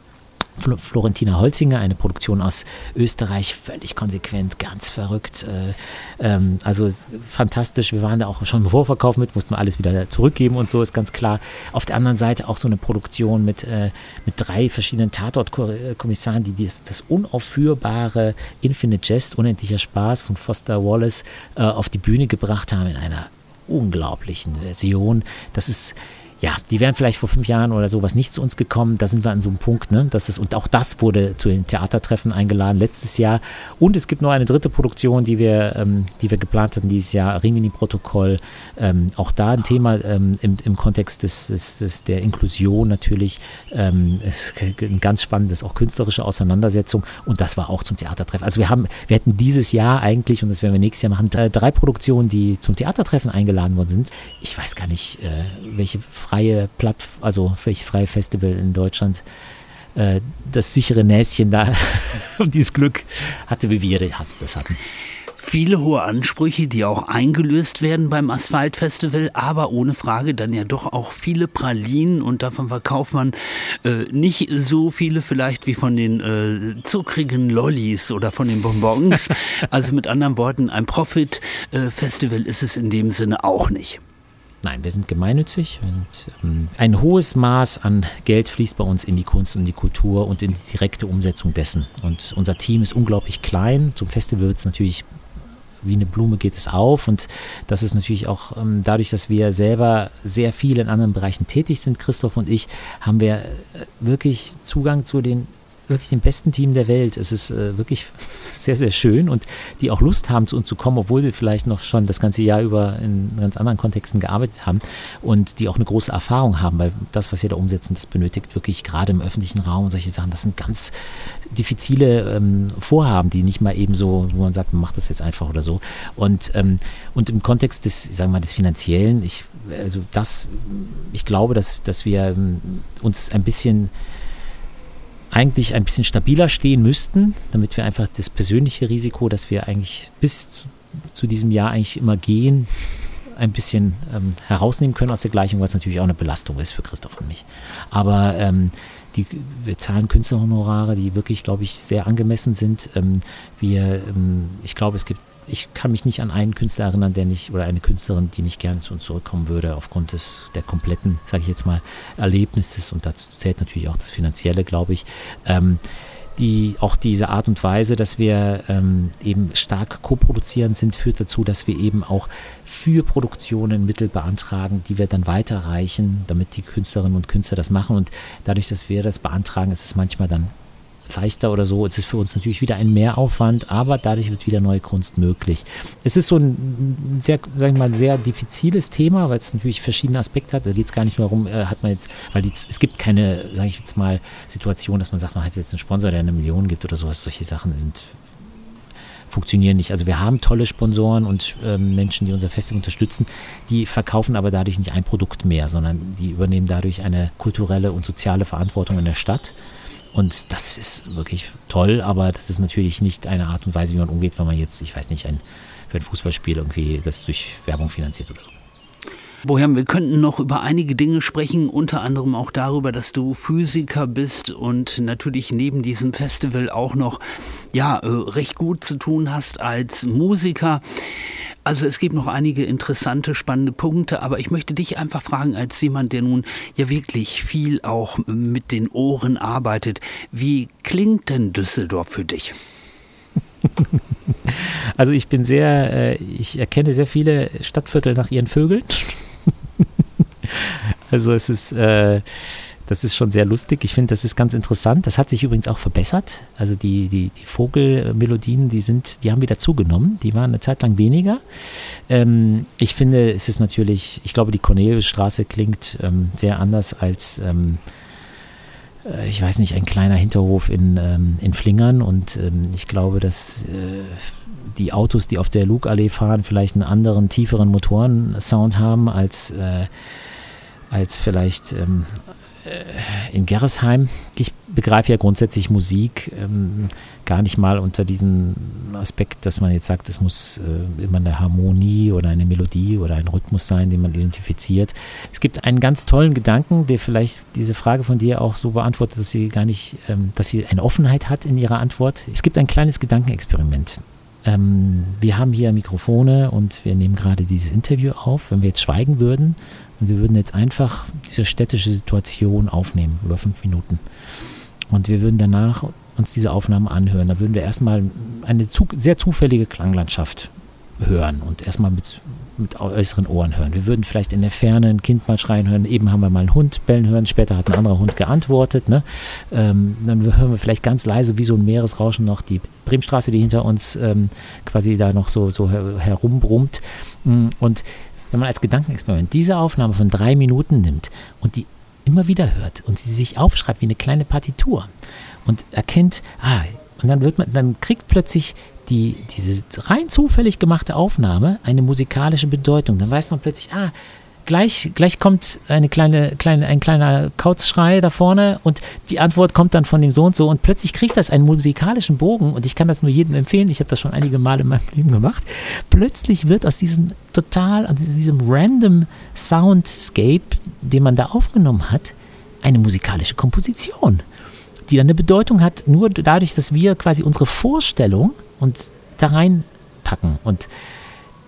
Florentina Holzinger, eine Produktion aus Österreich, völlig konsequent, ganz verrückt. Äh, ähm, also fantastisch. Wir waren da auch schon im Vorverkauf mit, mussten wir alles wieder zurückgeben und so, ist ganz klar. Auf der anderen Seite auch so eine Produktion mit, äh, mit drei verschiedenen Tatortkommissaren, die dies, das unaufführbare Infinite Jest, unendlicher Spaß von Foster Wallace äh, auf die Bühne gebracht haben in einer unglaublichen Version. Das ist ja, die wären vielleicht vor fünf Jahren oder sowas nicht zu uns gekommen. Da sind wir an so einem Punkt, ne? Das ist, und auch das wurde zu den Theatertreffen eingeladen letztes Jahr. Und es gibt noch eine dritte Produktion, die wir, ähm, die wir geplant hatten dieses Jahr, Rimini-Protokoll. Ähm, auch da ein Thema ähm, im, im Kontext des, des, des, der Inklusion natürlich. Ähm, ein ganz spannendes, auch künstlerische Auseinandersetzung. Und das war auch zum Theatertreffen. Also wir haben, wir hätten dieses Jahr eigentlich, und das werden wir nächstes Jahr machen, drei, drei Produktionen, die zum Theatertreffen eingeladen worden sind. Ich weiß gar nicht, äh, welche freie Platt, also völlig freie Festival in Deutschland äh, das sichere Näschen da und [LAUGHS] dieses Glück hatte, wie wir das hatten. Viele hohe Ansprüche, die auch eingelöst werden beim Asphaltfestival, aber ohne Frage dann ja doch auch viele Pralinen und davon verkauft man äh, nicht so viele vielleicht wie von den äh, zuckrigen Lollis oder von den Bonbons. [LAUGHS] also mit anderen Worten, ein Profit-Festival äh, ist es in dem Sinne auch nicht. Nein, wir sind gemeinnützig und ähm, ein hohes Maß an Geld fließt bei uns in die Kunst und die Kultur und in die direkte Umsetzung dessen. Und unser Team ist unglaublich klein. Zum Festival wird es natürlich wie eine Blume geht es auf und das ist natürlich auch ähm, dadurch, dass wir selber sehr viel in anderen Bereichen tätig sind, Christoph und ich, haben wir äh, wirklich Zugang zu den wirklich dem besten Team der Welt. Es ist äh, wirklich sehr, sehr schön und die auch Lust haben, zu uns zu kommen, obwohl sie vielleicht noch schon das ganze Jahr über in ganz anderen Kontexten gearbeitet haben und die auch eine große Erfahrung haben, weil das, was wir da umsetzen, das benötigt wirklich gerade im öffentlichen Raum und solche Sachen. Das sind ganz diffizile ähm, Vorhaben, die nicht mal eben so, wo man sagt, man macht das jetzt einfach oder so. Und, ähm, und im Kontext des, sagen wir mal, des Finanziellen, ich, also das, ich glaube, dass, dass wir ähm, uns ein bisschen eigentlich ein bisschen stabiler stehen müssten, damit wir einfach das persönliche Risiko, das wir eigentlich bis zu diesem Jahr eigentlich immer gehen, ein bisschen ähm, herausnehmen können aus der Gleichung, was natürlich auch eine Belastung ist für Christoph und mich. Aber ähm, die, wir zahlen Künstlerhonorare, die wirklich, glaube ich, sehr angemessen sind. Ähm, wir, ähm, ich glaube, es gibt ich kann mich nicht an einen Künstler erinnern, der nicht, oder eine Künstlerin, die nicht gerne zu uns zurückkommen würde, aufgrund des, der kompletten, sage ich jetzt mal, Erlebnisses. Und dazu zählt natürlich auch das Finanzielle, glaube ich. Ähm, die, auch diese Art und Weise, dass wir ähm, eben stark co-produzieren sind, führt dazu, dass wir eben auch für Produktionen Mittel beantragen, die wir dann weiterreichen, damit die Künstlerinnen und Künstler das machen. Und dadurch, dass wir das beantragen, ist es manchmal dann leichter oder so. Es ist für uns natürlich wieder ein Mehraufwand, aber dadurch wird wieder neue Kunst möglich. Es ist so ein sehr, sagen wir mal, sehr diffiziles Thema, weil es natürlich verschiedene Aspekte hat. Da geht es gar nicht nur darum, äh, hat man jetzt, weil die, es gibt keine, sage ich jetzt mal, Situation, dass man sagt, man hat jetzt einen Sponsor, der eine Million gibt oder sowas. Solche Sachen sind funktionieren nicht. Also wir haben tolle Sponsoren und ähm, Menschen, die unser Festival unterstützen, die verkaufen aber dadurch nicht ein Produkt mehr, sondern die übernehmen dadurch eine kulturelle und soziale Verantwortung in der Stadt und das ist wirklich toll, aber das ist natürlich nicht eine Art und Weise, wie man umgeht, wenn man jetzt, ich weiß nicht, ein, für ein Fußballspiel irgendwie das durch Werbung finanziert oder so. Bojan, wir könnten noch über einige Dinge sprechen, unter anderem auch darüber, dass du Physiker bist und natürlich neben diesem Festival auch noch ja, äh, recht gut zu tun hast als Musiker. Also es gibt noch einige interessante, spannende Punkte, aber ich möchte dich einfach fragen, als jemand, der nun ja wirklich viel auch mit den Ohren arbeitet, wie klingt denn Düsseldorf für dich? [LAUGHS] Also ich bin sehr, äh, ich erkenne sehr viele Stadtviertel nach ihren Vögeln. [LAUGHS] also es ist, äh, das ist schon sehr lustig. Ich finde, das ist ganz interessant. Das hat sich übrigens auch verbessert. Also die, die, die Vogelmelodien, die sind, die haben wieder zugenommen. Die waren eine Zeit lang weniger. Ähm, ich finde, es ist natürlich, ich glaube, die Corneliusstraße klingt ähm, sehr anders als ähm, äh, ich weiß nicht, ein kleiner Hinterhof in, ähm, in Flingern und ähm, ich glaube, dass äh, die Autos, die auf der Lugallee fahren, vielleicht einen anderen, tieferen Motorensound haben als, äh, als vielleicht ähm, äh, in Gerresheim. Ich begreife ja grundsätzlich Musik ähm, gar nicht mal unter diesem Aspekt, dass man jetzt sagt, es muss äh, immer eine Harmonie oder eine Melodie oder ein Rhythmus sein, den man identifiziert. Es gibt einen ganz tollen Gedanken, der vielleicht diese Frage von dir auch so beantwortet, dass sie gar nicht, ähm, dass sie eine Offenheit hat in ihrer Antwort. Es gibt ein kleines Gedankenexperiment. Ähm, wir haben hier Mikrofone und wir nehmen gerade dieses Interview auf. Wenn wir jetzt schweigen würden, und wir würden jetzt einfach diese städtische Situation aufnehmen über fünf Minuten. Und wir würden danach uns diese Aufnahmen anhören. Da würden wir erstmal eine zu, sehr zufällige Klanglandschaft hören und erstmal mit, mit äußeren Ohren hören. Wir würden vielleicht in der Ferne ein Kind mal schreien hören. Eben haben wir mal einen Hund bellen hören, später hat ein anderer Hund geantwortet. Ne? Ähm, dann hören wir vielleicht ganz leise wie so ein Meeresrauschen noch die Bremenstraße, die hinter uns ähm, quasi da noch so, so herumbrummt. Und wenn man als Gedankenexperiment diese Aufnahme von drei Minuten nimmt und die immer wieder hört und sie sich aufschreibt wie eine kleine Partitur und erkennt, ah, und dann wird man, dann kriegt plötzlich die, diese rein zufällig gemachte Aufnahme eine musikalische Bedeutung. Dann weiß man plötzlich, ah, gleich, gleich kommt eine kleine, kleine, ein kleiner Kauzschrei da vorne und die Antwort kommt dann von dem so und so und plötzlich kriegt das einen musikalischen Bogen und ich kann das nur jedem empfehlen, ich habe das schon einige Male in meinem Leben gemacht. Plötzlich wird aus diesem total, aus diesem random Soundscape, den man da aufgenommen hat, eine musikalische Komposition, die dann eine Bedeutung hat, nur dadurch, dass wir quasi unsere Vorstellung uns da reinpacken und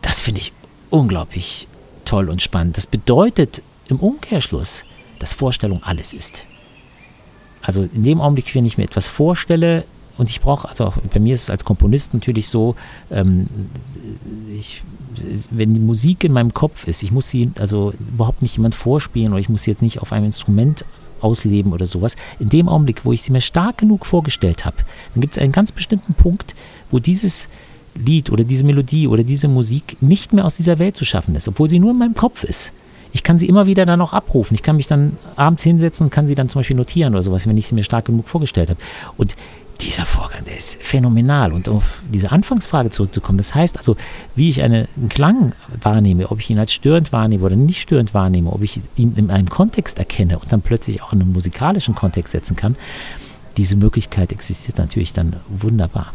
das finde ich unglaublich toll und spannend. Das bedeutet im Umkehrschluss, dass Vorstellung alles ist. Also in dem Augenblick, wenn ich mir etwas vorstelle, und ich brauche, also bei mir ist es als Komponist natürlich so, ähm, ich, wenn die Musik in meinem Kopf ist, ich muss sie also überhaupt nicht jemand vorspielen oder ich muss sie jetzt nicht auf einem Instrument ausleben oder sowas. In dem Augenblick, wo ich sie mir stark genug vorgestellt habe, dann gibt es einen ganz bestimmten Punkt, wo dieses Lied oder diese Melodie oder diese Musik nicht mehr aus dieser Welt zu schaffen ist, obwohl sie nur in meinem Kopf ist. Ich kann sie immer wieder dann auch abrufen. Ich kann mich dann abends hinsetzen und kann sie dann zum Beispiel notieren oder sowas, wenn ich sie mir stark genug vorgestellt habe. Und dieser Vorgang, der ist phänomenal. Und um auf diese Anfangsfrage zurückzukommen, das heißt also, wie ich einen Klang wahrnehme, ob ich ihn als störend wahrnehme oder nicht störend wahrnehme, ob ich ihn in einem Kontext erkenne und dann plötzlich auch in einen musikalischen Kontext setzen kann, diese Möglichkeit existiert natürlich dann wunderbar.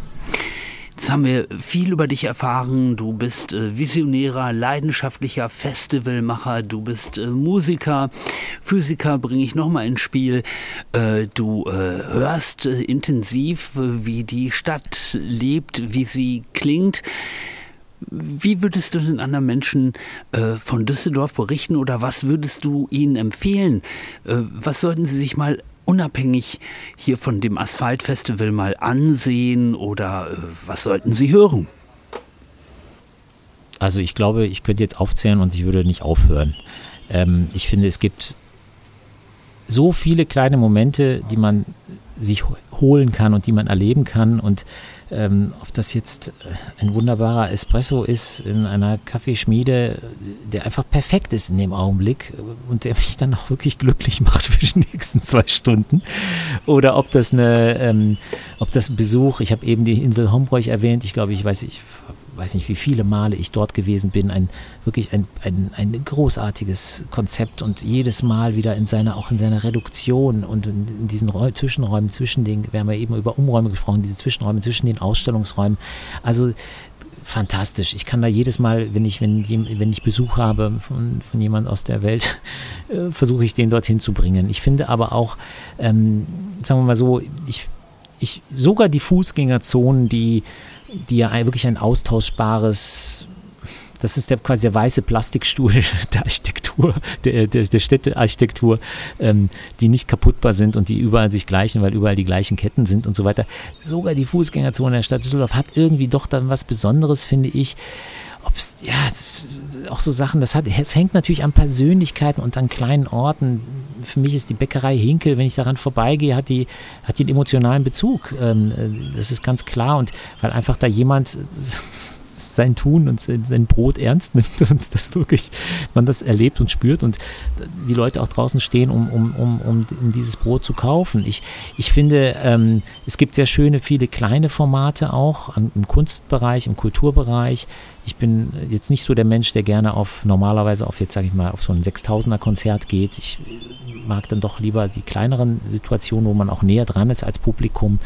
Jetzt haben wir viel über dich erfahren. Du bist äh, visionärer, leidenschaftlicher Festivalmacher, du bist äh, Musiker, Physiker bringe ich nochmal ins Spiel. Äh, du hörst intensiv, wie die Stadt lebt, wie sie klingt. Wie würdest du den anderen Menschen von Düsseldorf berichten oder was würdest du ihnen empfehlen? Was sollten sie sich mal unabhängig hier von dem Asphaltfestival mal ansehen oder äh, was sollten Sie hören? Also ich glaube, ich könnte jetzt aufzählen und ich würde nicht aufhören. Ähm, ich finde, es gibt so viele kleine Momente, die man sich holen kann und die man erleben kann und ähm, ob das jetzt äh, ein wunderbarer Espresso ist in einer Kaffeeschmiede, der einfach perfekt ist in dem Augenblick und der mich dann auch wirklich glücklich macht für die nächsten zwei Stunden. Oder ob das eine, ähm, ob das Besuch, ich habe eben die Insel Hombroich erwähnt, ich glaube, ich weiß, ich weiß nicht, wie viele Male ich dort gewesen bin, ein wirklich ein, ein, ein großartiges Konzept und jedes Mal wieder in seiner, auch in seiner Reduktion und in, diesen Räu Zwischenräumen zwischen den, wir haben ja eben über Umräume gesprochen, diese Zwischenräume zwischen den Ausstellungsräumen. Also fantastisch. Ich kann da jedes Mal, wenn ich, wenn, wenn ich Besuch habe von, von jemand aus der Welt, [LAUGHS] äh, versuche ich den dorthin zu bringen. Ich finde aber auch, ähm, sagen wir mal so, ich, ich sogar die Fußgängerzonen, die, die ja wirklich ein austauschbares das ist der, quasi der weiße Plastikstuhl [LAUGHS] der Architektur, der, der, der Städtearchitektur, ähm, die nicht kaputtbar sind und die überall sich gleichen, weil überall die gleichen Ketten sind und so weiter. Sogar die Fußgängerzone der Stadt Düsseldorf hat irgendwie doch dann was Besonderes, finde ich ob es, ja, auch so Sachen, das hat, es hängt natürlich an Persönlichkeiten und an kleinen Orten. Für mich ist die Bäckerei Hinkel, wenn ich daran vorbeigehe, hat die, hat die einen emotionalen Bezug. Ähm, äh, das ist ganz klar und weil einfach da jemand [LAUGHS] sein Tun und sein Brot ernst nimmt [LAUGHS] und das wirklich, man das erlebt und spürt und die Leute auch draußen stehen, um, um, um, um, dieses Brot zu kaufen. Ich, ich finde, ähm, es gibt sehr schöne, viele kleine Formate auch im Kunstbereich, im Kulturbereich. Ich bin jetzt nicht so der Mensch, der gerne auf normalerweise auf jetzt sage ich mal auf so ein 6000er Konzert geht. Ich mag dann doch lieber die kleineren Situationen, wo man auch näher dran ist als Publikum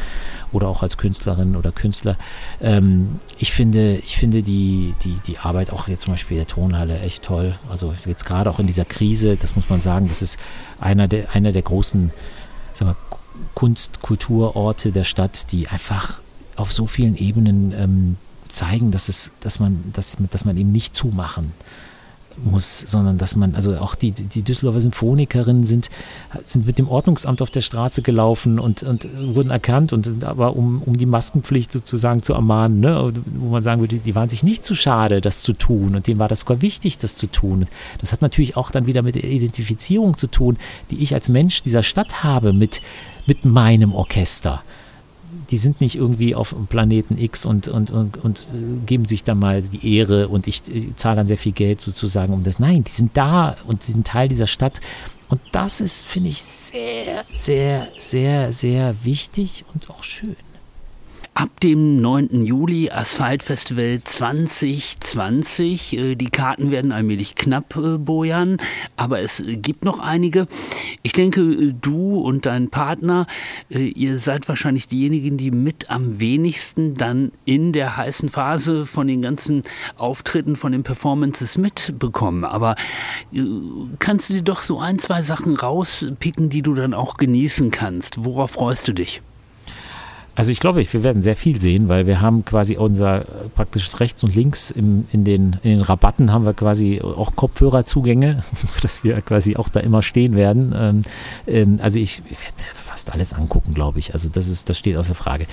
oder auch als Künstlerin oder Künstler. Ähm, ich finde, ich finde die, die, die Arbeit auch jetzt zum Beispiel der Tonhalle echt toll. Also jetzt gerade auch in dieser Krise, das muss man sagen, das ist einer der, einer der großen Kunst-, Kulturorte der Stadt, die einfach auf so vielen Ebenen ähm, zeigen, dass es, dass man, dass, dass man eben nicht zumachen muss, sondern dass man, also auch die, die Düsseldorfer Symphonikerinnen sind, sind mit dem Ordnungsamt auf der Straße gelaufen und, und wurden erkannt und sind aber um, um die Maskenpflicht sozusagen zu ermahnen, ne, wo man sagen würde, die waren sich nicht zu schade, das zu tun und denen war das sogar wichtig, das zu tun. Das hat natürlich auch dann wieder mit der Identifizierung zu tun, die ich als Mensch dieser Stadt habe mit, mit meinem Orchester die sind nicht irgendwie auf Planeten X und, und, und, und äh, geben sich da mal die Ehre und ich, ich zahle dann sehr viel Geld sozusagen um das. Nein, die sind da und sind Teil dieser Stadt. Und das ist, finde ich, sehr, sehr, sehr, sehr wichtig und auch schön ab dem 9. Juli Asphaltfestival 2020. Äh, die Karten werden allmählich knapp, äh, Bojan, aber es gibt noch einige. Ich denke, äh, du und dein Partner, ihr seid wahrscheinlich diejenigen, die mit am wenigsten dann in der heißen Phase von den ganzen Auftritten, von den Performances mitbekommen. Aber kannst du dir doch so ein, zwei Sachen rauspicken, die du dann auch genießen kannst? Worauf freust du dich? Also ich glaube, wir werden sehr viel sehen, weil wir haben quasi unser praktisch rechts und links im, in, den, in den Rabatten haben wir quasi auch Kopfhörerzugänge, [LAUGHS] sodass wir quasi auch da immer stehen werden. Ähm, ähm, also ich, ich werde mir fast alles angucken, glaube ich. Also das ist, das steht außer Frage.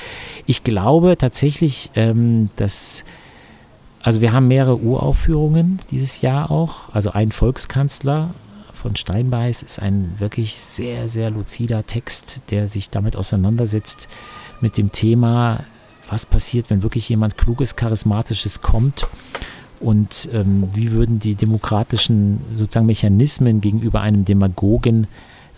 Ich glaube tatsächlich, ähm, dass also wir haben mehrere Uraufführungen dieses Jahr auch. Also ein Volkskanzler von Steinbeiß ist ein wirklich sehr, sehr luzider Text, der sich damit auseinandersetzt, mit dem Thema, was passiert, wenn wirklich jemand Kluges, Charismatisches kommt? Und ähm, wie würden die demokratischen sozusagen Mechanismen gegenüber einem Demagogen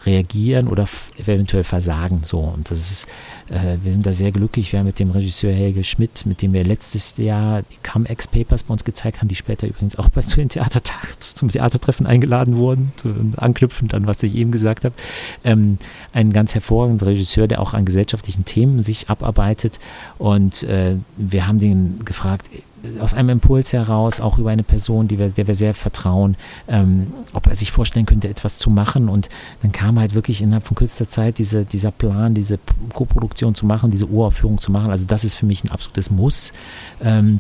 reagieren oder eventuell versagen. So, und das ist, äh, wir sind da sehr glücklich. Wir haben mit dem Regisseur Helge Schmidt, mit dem wir letztes Jahr die Come-Ex Papers bei uns gezeigt haben, die später übrigens auch bei zu den Theatertag, zum Theatertreffen eingeladen wurden, zu, anknüpfend an was ich eben gesagt habe. Ähm, ein ganz hervorragender Regisseur, der auch an gesellschaftlichen Themen sich abarbeitet. Und äh, wir haben den gefragt, aus einem Impuls heraus, auch über eine Person, die wir, der wir sehr vertrauen, ähm, ob er sich vorstellen könnte, etwas zu machen. Und dann kam halt wirklich innerhalb von kürzester Zeit diese, dieser Plan, diese Koproduktion zu machen, diese Uraufführung zu machen. Also das ist für mich ein absolutes Muss. Ähm,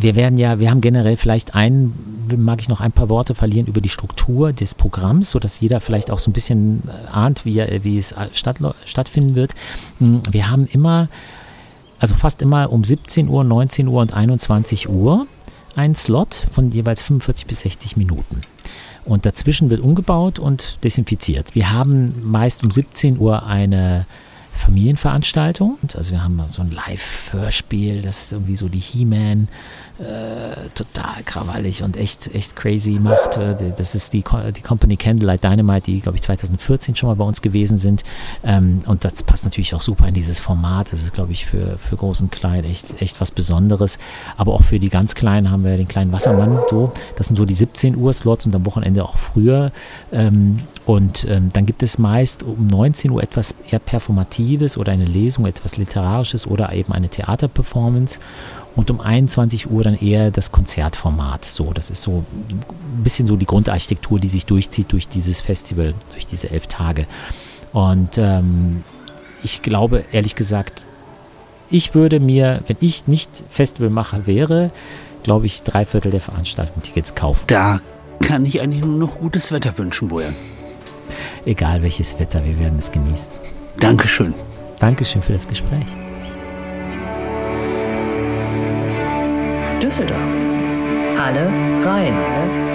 wir werden ja, wir haben generell vielleicht ein, mag ich noch ein paar Worte verlieren über die Struktur des Programms, sodass jeder vielleicht auch so ein bisschen ahnt, wie, wie es statt, stattfinden wird. Hm, wir haben immer also fast immer um 17 Uhr, 19 Uhr und 21 Uhr einen Slot von jeweils 45 bis 60 Minuten. Und dazwischen wird umgebaut und desinfiziert. Wir haben meist um 17 Uhr eine Familienveranstaltung. Also wir haben so ein Live-Hörspiel, das irgendwie so die He-Man äh, total krawallig und echt, echt crazy macht. Äh, das ist die, die Company Candlelight Dynamite, die, glaube ich, 2014 schon mal bei uns gewesen sind. Ähm, und das passt natürlich auch super in dieses Format. Das ist, glaube ich, für, für Groß und Klein echt, echt was Besonderes. Aber auch für die ganz Kleinen haben wir den kleinen Wassermann. So. Das sind so die 17 Uhr Slots und am Wochenende auch früher. Ähm, und ähm, dann gibt es meist um 19 Uhr etwas eher performativ Interaktives oder eine Lesung, etwas Literarisches oder eben eine Theaterperformance. Und um 21 Uhr dann eher das Konzertformat. So, das ist so ein bisschen so die Grundarchitektur, die sich durchzieht durch dieses Festival, durch diese elf Tage. Und ähm, ich glaube, ehrlich gesagt, ich würde mir, wenn ich nicht Festivalmacher wäre, glaube ich, drei Viertel der Veranstaltung Tickets kaufen. Da kann ich eigentlich nur noch gutes Wetter wünschen, Bojan. Egal welches Wetter, wir werden es genießen. Dankeschön. Dankeschön für das Gespräch. Düsseldorf. Halle Rhein.